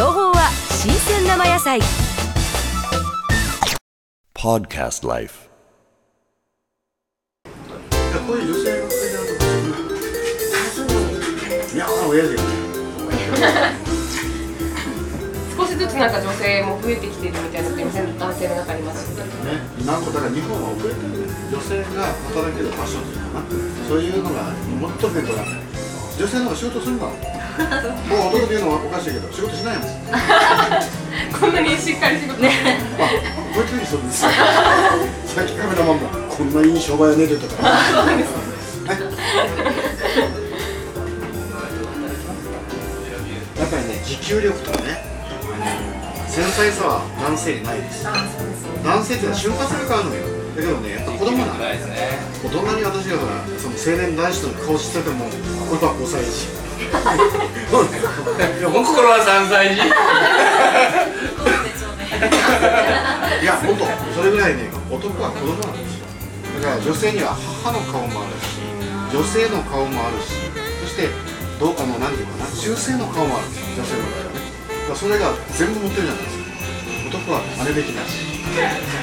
生野菜 Podcast Life. こういう女性の階段とかいやー親父がね少しずつなんか女性も増えてきてるみたいなって男性の中にいますよね。ねなんかだから日本は遅れてる女性が働けるファッションというかなそういうのがもっと女性の方が仕事するんだもう男で言うのはおかしいけど仕事しないもん。こんなにしっかり仕事。ね。あ、こういう時そうですよ。さっきカメラマンもこんないい商売やねるとか。やっぱりね持久力とかね繊細さは男性にないです。男性っていうのは瞬発力あるのよだけどねやっぱ子供なんだ大人に私がその青年男子の顔してても これは5歳児そうねいや本当心は3歳児いや本当それぐらいね男は子供なんですよ。だから女性には母の顔もあるし女性の顔もあるしそしてどうあの何ていうかな中性の顔もあるんですよ女性の場合はね。だからそれが全部持ってるじゃないですか。男は真似できないし。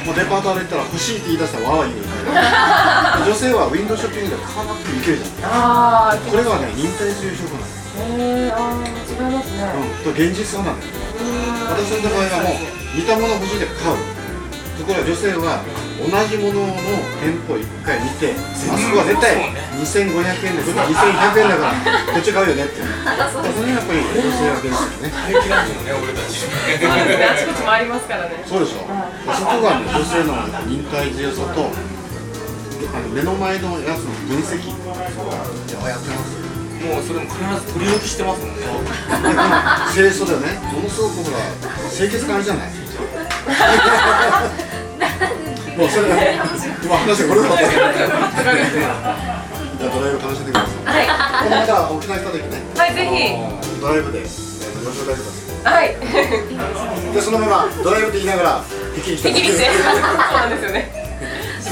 もうデパート歩いたら欲しいって言い出したらわーわー言うみたいな女性はウィンドウショッピングで買わなくてもいけるじゃないああ、これがね忍耐強い証拠なんですへえ、違いますね。うん、と現実さなんですよ私の場合はもう似たもの欲しいで買う。ところが女性は同じものの店舗を1回見てあそこは絶対2500円でこっち2100円だから こっち買うよねってそれがやっぱり女性は現実ね平気なんだよね俺たちあちこち回りますからね。そうでしょ。そこがね女性の忍耐強さとあの目の前のやつの分析。いややってますよもうそれも必ず取り置きしてますもんね。清楚でね。ものすごくほら清潔感あるじゃない。もうそれが今話がこれだったじゃあドライブ楽しんでくださいはい。この間沖縄行った時ねはい、ぜドライブで。ご招待くださひ。はい。いでそのままドライブで言いながら敵に来た敵にして。そうなんですよね。